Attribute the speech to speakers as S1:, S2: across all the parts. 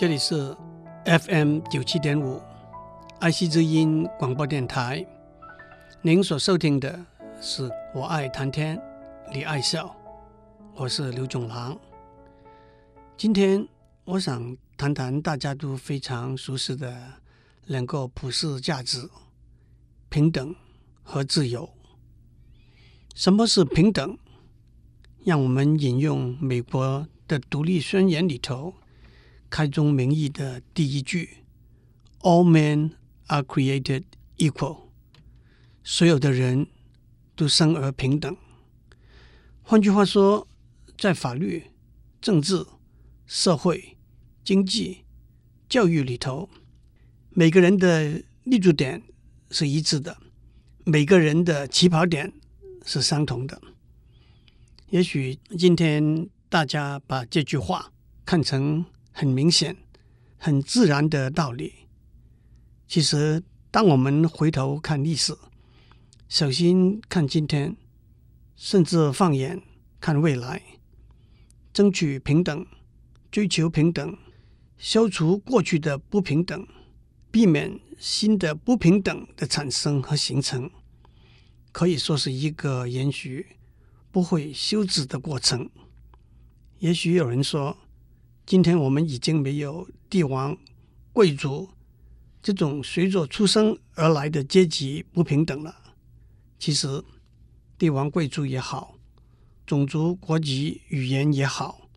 S1: 这里是 FM 九七点五爱惜之音广播电台。您所收听的是我爱谈天，你爱笑，我是刘总郎。今天我想谈谈大家都非常熟悉的两个普世价值：平等和自由。什么是平等？让我们引用美国的独立宣言里头。开宗明义的第一句：“All men are created equal。”所有的人都生而平等。换句话说，在法律、政治、社会、经济、教育里头，每个人的立足点是一致的，每个人的起跑点是相同的。也许今天大家把这句话看成。很明显、很自然的道理。其实，当我们回头看历史，小心看今天，甚至放眼看未来，争取平等、追求平等、消除过去的不平等，避免新的不平等的产生和形成，可以说是一个延续、不会休止的过程。也许有人说，今天我们已经没有帝王、贵族这种随着出生而来的阶级不平等了。其实，帝王、贵族也好，种族、国籍、语言也好，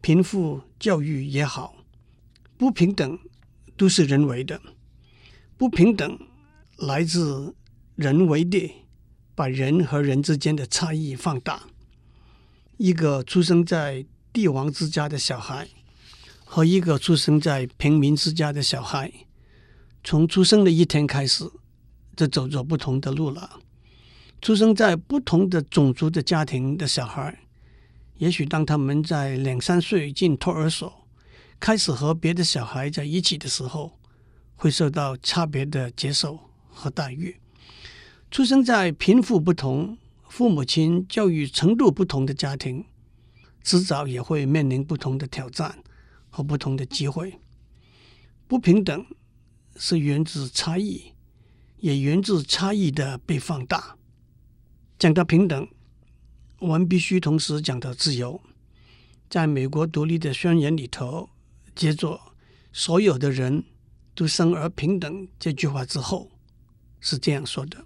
S1: 贫富、教育也好，不平等都是人为的。不平等来自人为的把人和人之间的差异放大。一个出生在帝王之家的小孩。和一个出生在平民之家的小孩，从出生的一天开始，就走着不同的路了。出生在不同的种族的家庭的小孩，也许当他们在两三岁进托儿所，开始和别的小孩在一起的时候，会受到差别的接受和待遇。出生在贫富不同、父母亲教育程度不同的家庭，迟早也会面临不同的挑战。和不同的机会，不平等是源自差异，也源自差异的被放大。讲到平等，我们必须同时讲到自由。在美国独立的宣言里头，接着“所有的人都生而平等”这句话之后，是这样说的：“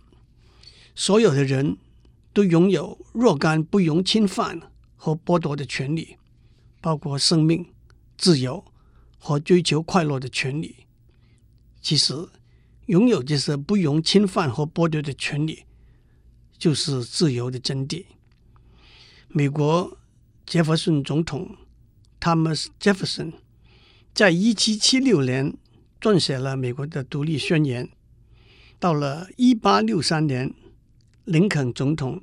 S1: 所有的人都拥有若干不容侵犯和剥夺的权利，包括生命。”自由和追求快乐的权利，其实拥有这些不容侵犯和剥夺的权利，就是自由的真谛。美国杰弗逊总统 Thomas Jefferson 在一七七六年撰写了美国的独立宣言。到了一八六三年，林肯总统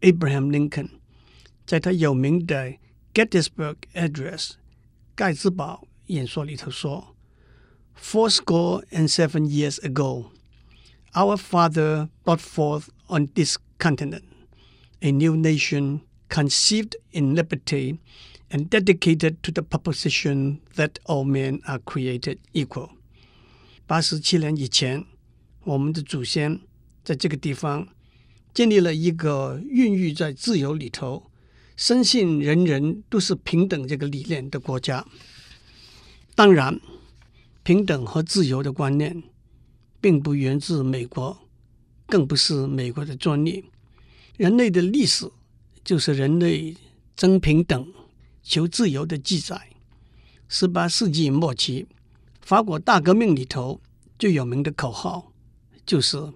S1: Abraham Lincoln 在他有名的 Gettysburg Address。盖茨堡演说里头说：“Fourscore and seven years ago, our father brought forth on this continent a new nation conceived in liberty and dedicated to the proposition that all men are created equal。”八十七年以前，我们的祖先在这个地方建立了一个孕育在自由里头。 深信人人都是平等这个理念的国家，当然，平等和自由的观念并不源自美国，更不是美国的专利。人类的历史就是人类争平等、求自由的记载。十八世纪末期，法国大革命里头最有名的口号就是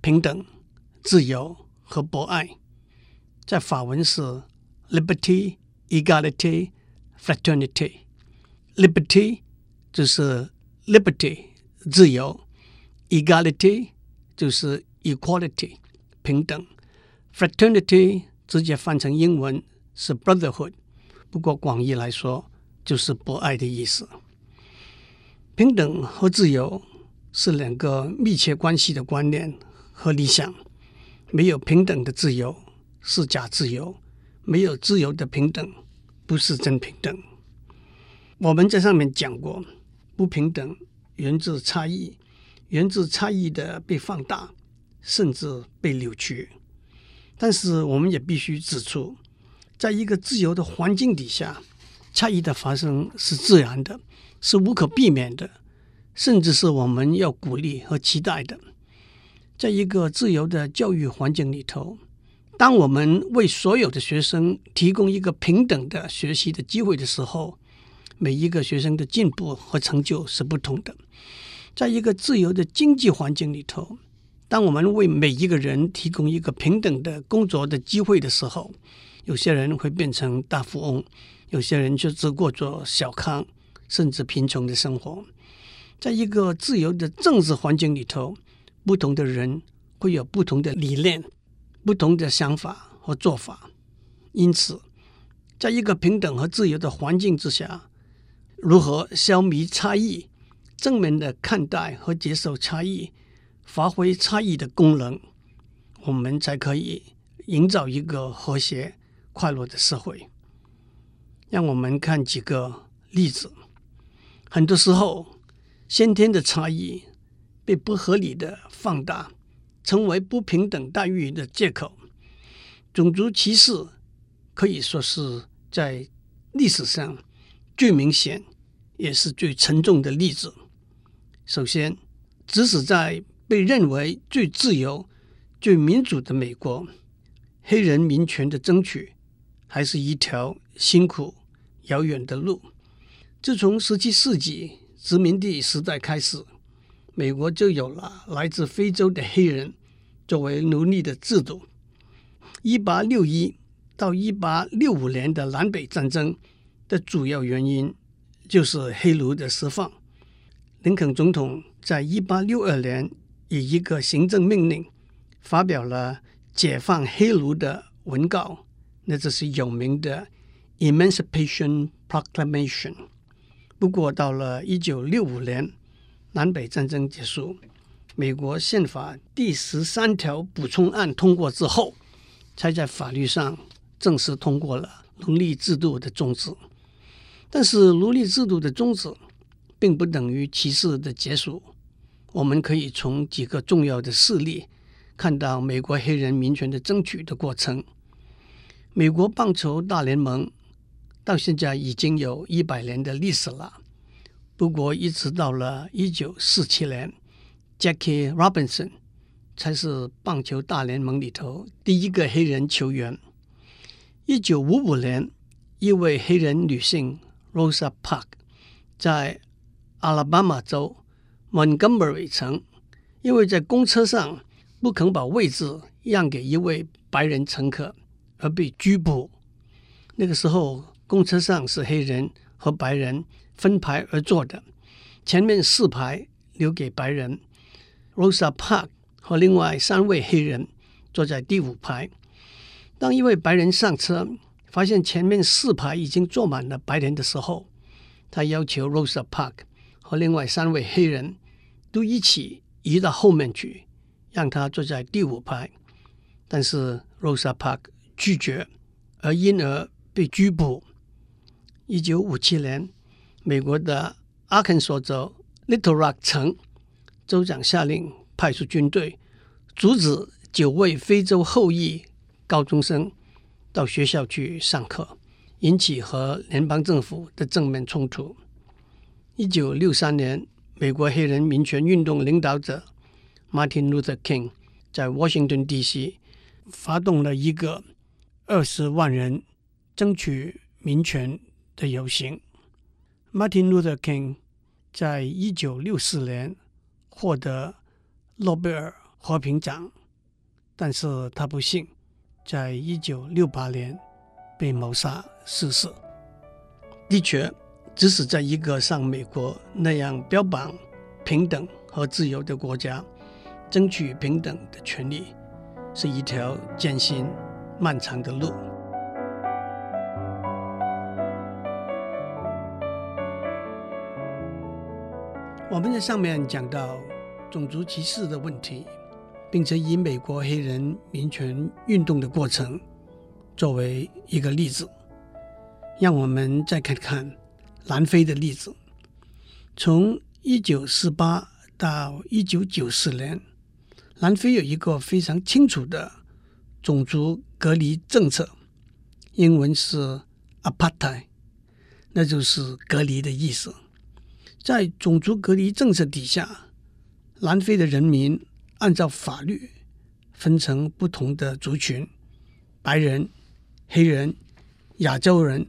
S1: 平等、自由和博爱，在法文是。Liberty, equality, fraternity. Liberty 就是 liberty 自由，equality 就是 equality 平等，fraternity 直接翻成英文是 brotherhood，不过广义来说就是博爱的意思。平等和自由是两个密切关系的观念和理想，没有平等的自由是假自由。没有自由的平等，不是真平等。我们在上面讲过，不平等源自差异，源自差异的被放大，甚至被扭曲。但是，我们也必须指出，在一个自由的环境底下，差异的发生是自然的，是无可避免的，甚至是我们要鼓励和期待的。在一个自由的教育环境里头，当我们为所有的学生提供一个平等的学习的机会的时候，每一个学生的进步和成就是不同的。在一个自由的经济环境里头，当我们为每一个人提供一个平等的工作的机会的时候，有些人会变成大富翁，有些人就只过着小康甚至贫穷的生活。在一个自由的政治环境里头。不同的人会有不同的理念、不同的想法和做法，因此，在一个平等和自由的环境之下，如何消弭差异、正面的看待和接受差异、发挥差异的功能，我们才可以营造一个和谐、快乐的社会。让我们看几个例子。很多时候，先天的差异。被不合理的放大，成为不平等待遇的借口。种族歧视可以说是在历史上最明显也是最沉重的例子。首先，即使在被认为最自由、最民主的美国，黑人民权的争取还是一条辛苦遥远的路。自从十七世纪殖民地时代开始。美国就有了来自非洲的黑人作为奴隶的制度。一八六一到一八六五年的南北战争的主要原因就是黑奴的释放。林肯总统在一八六二年以一个行政命令发表了解放黑奴的文告，那就是有名的 Emancipation Proclamation。不过到了一九六五年。南北战争结束，美国宪法第十三条补充案通过之后，才在法律上正式通过了奴隶制度的终止。但是，奴隶制度的终止并不等于歧视的结束。我们可以从几个重要的事例看到美国黑人民权的争取的过程。美国棒球大联盟到现在已经有一百年的历史了。不过，一直到了一九四七年，Jackie Robinson 才是棒球大联盟里头第一个黑人球员。一九五五年，一位黑人女性 Rosa Parks 在阿拉巴马州 Montgomery 城，因为在公车上不肯把位置让给一位白人乘客而被拘捕。那个时候，公车上是黑人和白人。分排而坐的，前面四排留给白人。Rosa Park 和另外三位黑人坐在第五排。当一位白人上车，发现前面四排已经坐满了白人的时候，他要求 Rosa Park 和另外三位黑人都一起移到后面去，让他坐在第五排。但是 Rosa Park 拒绝，而因而被拘捕。一九五七年。美国的阿肯色州 Little Rock 城州长下令派出军队，阻止九位非洲后裔高中生到学校去上课，引起和联邦政府的正面冲突。一九六三年，美国黑人民权运动领导者 Martin Luther King 在 Washington D.C. 发动了一个二十万人争取民权的游行。Martin Luther King 在一九六四年获得诺贝尔和平奖，但是他不幸在一九六八年被谋杀逝世。的确，即使在一个像美国那样标榜平等和自由的国家，争取平等的权利是一条艰辛漫长的路。我们在上面讲到种族歧视的问题，并且以美国黑人民权运动的过程作为一个例子。让我们再看看南非的例子。从一九四八到一九九四年，南非有一个非常清楚的种族隔离政策，英文是 Apartheid，那就是隔离的意思。在种族隔离政策底下，南非的人民按照法律分成不同的族群：白人、黑人、亚洲人，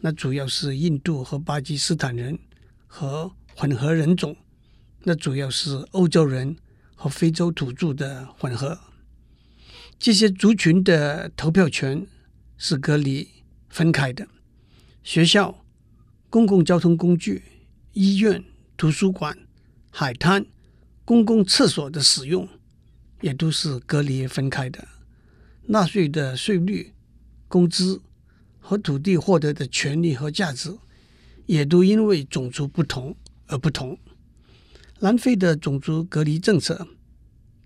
S1: 那主要是印度和巴基斯坦人。和混合人种，那主要是欧洲人和非洲土著的混合。这些族群的投票权是隔离分开的。学校、公共交通工具、医院、图书馆、海滩、公共厕所的使用也都是隔离分开的。纳税的税率、工资和土地获得的权利和价值。也都因为种族不同而不同。南非的种族隔离政策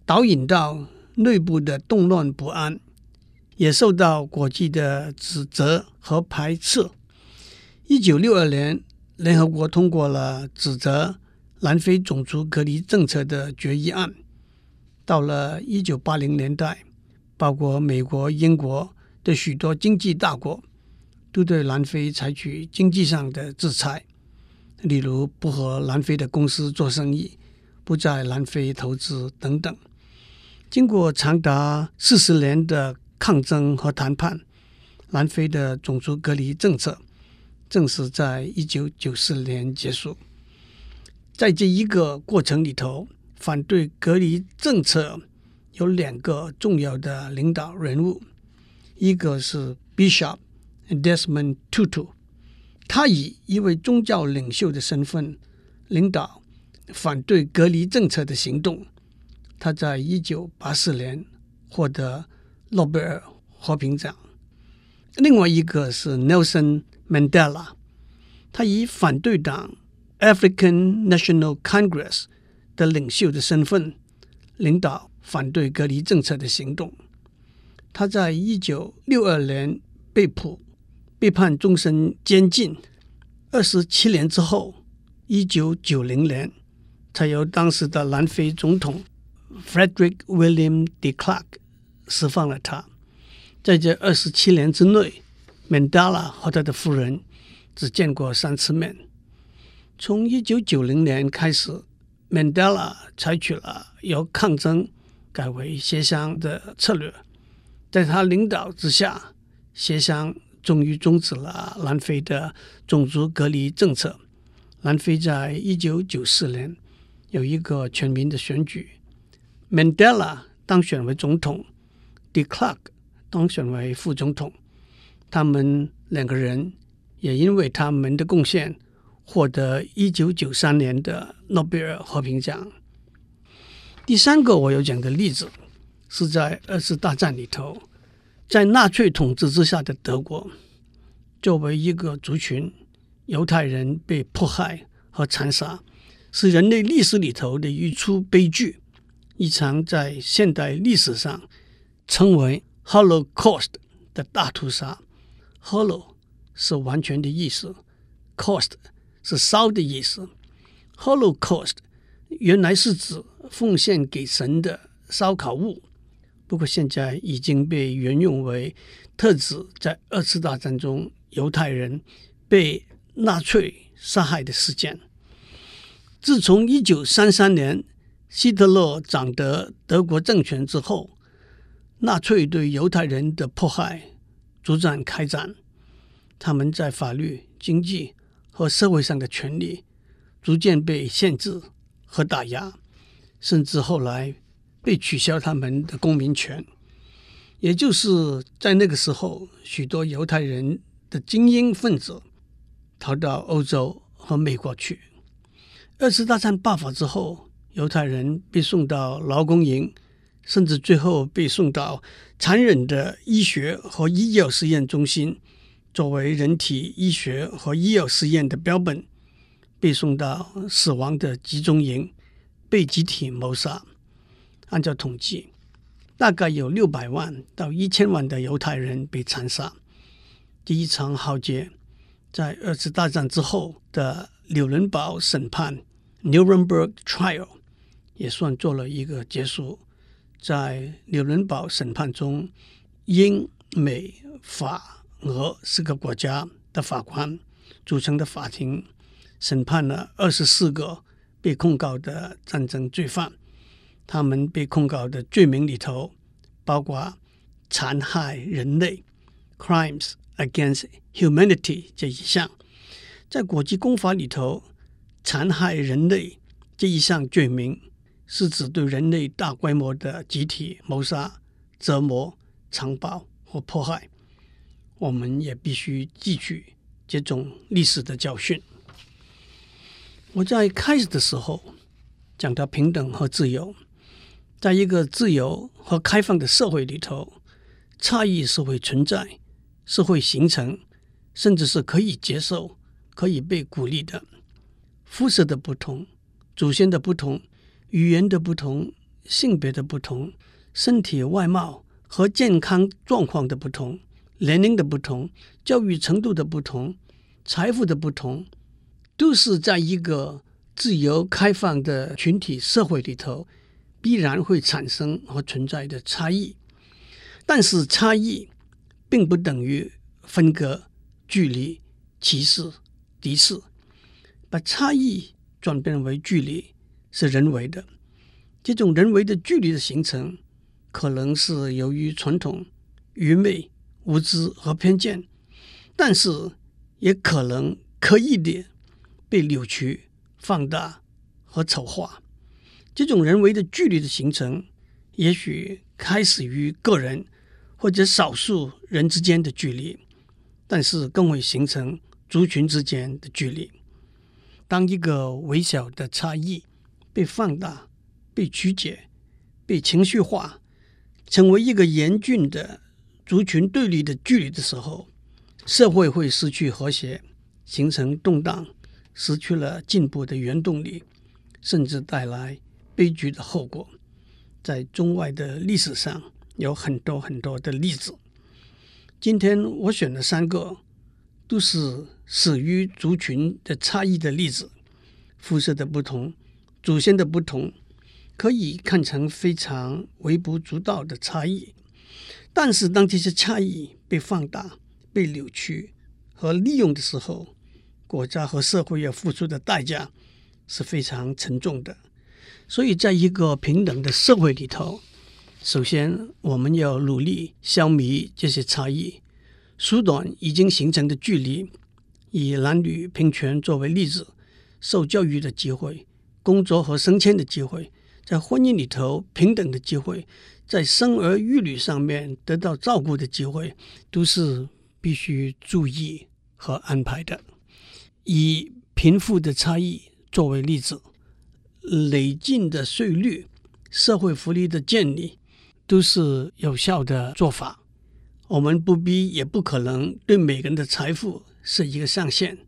S1: 导引到内部的动乱不安，也受到国际的指责和排斥。一九六二年，联合国通过了指责南非种族隔离政策的决议案。到了一九八零年代，包括美国、英国的许多经济大国。都对南非采取经济上的制裁，例如不和南非的公司做生意，不在南非投资等等。经过长达四十年的抗争和谈判，南非的种族隔离政策正式在一九九四年结束。在这一个过程里头，反对隔离政策有两个重要的领导人物，一个是 Bishop。Desmond Tutu，他以一位宗教领袖的身份领导反对隔离政策的行动。他在一九八四年获得诺贝尔和平奖。另外一个是 Nelson Mandela，他以反对党 African National Congress 的领袖的身份领导反对隔离政策的行动。他在一九六二年被捕。被判终身监禁，二十七年之后，一九九零年，才由当时的南非总统 Frederick William de Klerk 释放了他。在这二十七年之内曼德拉和他的夫人只见过三次面。从一九九零年开始曼德拉采取了由抗争改为协商的策略，在他领导之下，协商。终于终止了南非的种族隔离政策。南非在一九九四年有一个全民的选举曼德拉当选为总统，De Klerk 当选为副总统。他们两个人也因为他们的贡献获得一九九三年的诺贝尔和平奖。第三个我要讲的例子是在二次大战里头。在纳粹统治之下的德国，作为一个族群，犹太人被迫害和残杀，是人类历史里头的一出悲剧，一场在现代历史上称为 Holocaust 的大屠杀。Hollow 是完全的意思，cost 是烧的意思。Holocaust 原来是指奉献给神的烧烤物。不过现在已经被沿用为特指在二次大战中犹太人被纳粹杀害的事件。自从一九三三年希特勒掌得德国政权之后，纳粹对犹太人的迫害逐渐开展，他们在法律、经济和社会上的权利逐渐被限制和打压，甚至后来。被取消他们的公民权，也就是在那个时候，许多犹太人的精英分子逃到欧洲和美国去。二次大战爆发之后，犹太人被送到劳工营，甚至最后被送到残忍的医学和医药实验中心，作为人体医学和医药实验的标本，被送到死亡的集中营，被集体谋杀。按照统计，大概有六百万到一千万的犹太人被残杀。第一场浩劫在二次大战之后的纽伦堡审判 （Nuremberg Trial） 也算做了一个结束。在纽伦堡审判中，英美法俄四个国家的法官组成的法庭审判了二十四个被控告的战争罪犯。他们被控告的罪名里头包括残害人类 （crimes against humanity） 这一项。在国际公法里头，残害人类这一项罪名是指对人类大规模的集体谋杀、折磨、残暴或迫害。我们也必须汲取这种历史的教训。我在开始的时候讲到平等和自由，在一个自由和开放的社会里头，差异是会存在，是会形成，甚至是可以接受。可以被鼓励的，肤色的不同、祖先的不同、语言的不同、性别的不同、身体外貌和健康状况的不同、年龄的不同、教育程度的不同、财富的不同，都是在一个自由开放的群体社会里头必然会产生和存在的差异。但是差异并不等于分割、距离、歧视。敌视，把差异转变为距离是人为的。这种人为的距离的形成，可能是由于传统、愚昧、无知和偏见，但是也可能刻意的被扭曲、放大和丑化。这种人为的距离的形成，也许开始于个人或者少数人之间的距离，但是更会形成。族群之间的距离，当一个微小的差异被放大、被曲解、被情绪化，成为一个严峻的族群对立的距离的时候，社会会失去和谐，形成动荡，失去了进步的原动力，甚至带来悲剧的后果。在中外的历史上有很多很多的例子。今天我选了三个。都是始于族群的差异的例子，肤色的不同、祖先的不同，可以看成非常微不足道的差异。但是，当这些差异被放大、被扭曲和利用的时候，国家和社会要付出的代价是非常沉重的。所以，在一个平等的社会里头，首先我们要努力消弭这些差异。缩短已经形成的距离，以男女平权作为例子，受教育的机会、工作和升迁的机会，在婚姻里头平等的机会，在生儿育女上面得到照顾的机会，都是必须注意和安排的。以贫富的差异作为例子，累进的税率、社会福利的建立，都是有效的做法。我们不必也不可能对每个人的财富设一个上限，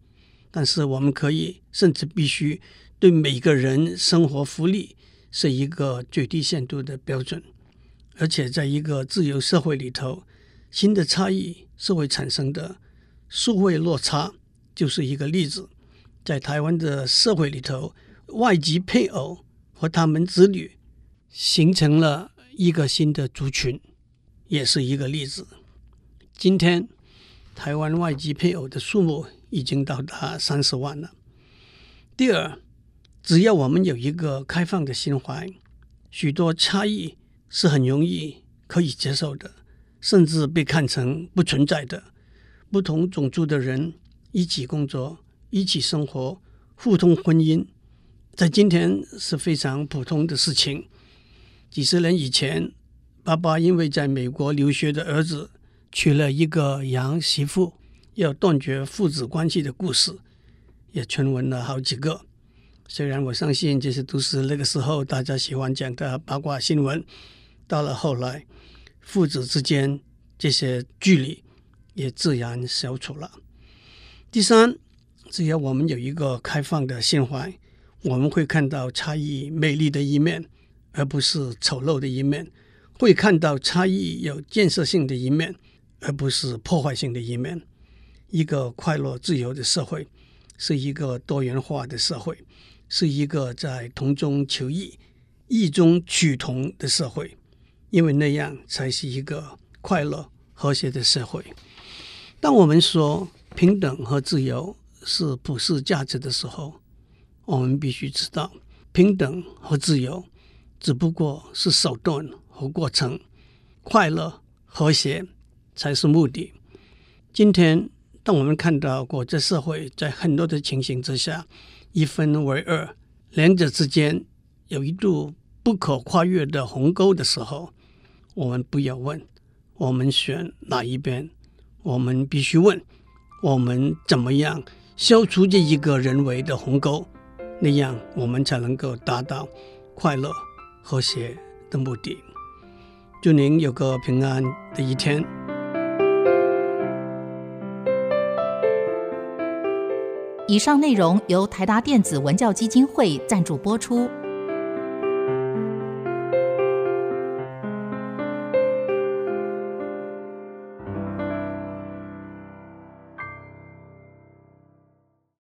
S1: 但是我们可以甚至必须对每个人生活福利是一个最低限度的标准。而且，在一个自由社会里头，新的差异是会产生的，数位落差就是一个例子。在台湾的社会里头，外籍配偶和他们子女形成了一个新的族群，也是一个例子。今天，台湾外籍配偶的数目已经到达三十万了。第二，只要我们有一个开放的心怀，许多差异是很容易可以接受的，甚至被看成不存在的。不同种族的人一起工作、一起生活、互通婚姻，在今天是非常普通的事情。几十年以前，爸爸因为在美国留学的儿子。娶了一个洋媳妇，要断绝父子关系的故事，也传闻了好几个。虽然我相信这些都是那个时候大家喜欢讲的八卦新闻，到了后来，父子之间这些距离也自然消除了。第三，只要我们有一个开放的心怀，我们会看到差异美丽的一面，而不是丑陋的一面；会看到差异有建设性的一面。而不是破坏性的一面。一个快乐自由的社会，是一个多元化的社会，是一个在同中求异、异中取同的社会，因为那样才是一个快乐和谐的社会。当我们说平等和自由是普世价值的时候，我们必须知道，平等和自由只不过是手段和过程，快乐和谐才是目的。今天，当我们看到国际社会在很多的情形之下一分为二，两者之间有一度不可跨越的鸿沟的时候，我们不要问我们选哪一边，我们必须问我们怎么样消除这一个人为的鸿沟，那样我们才能够达到快乐和谐的目的。祝您有个平安的一天。
S2: 以上内容由台达电子文教基金会赞助播出。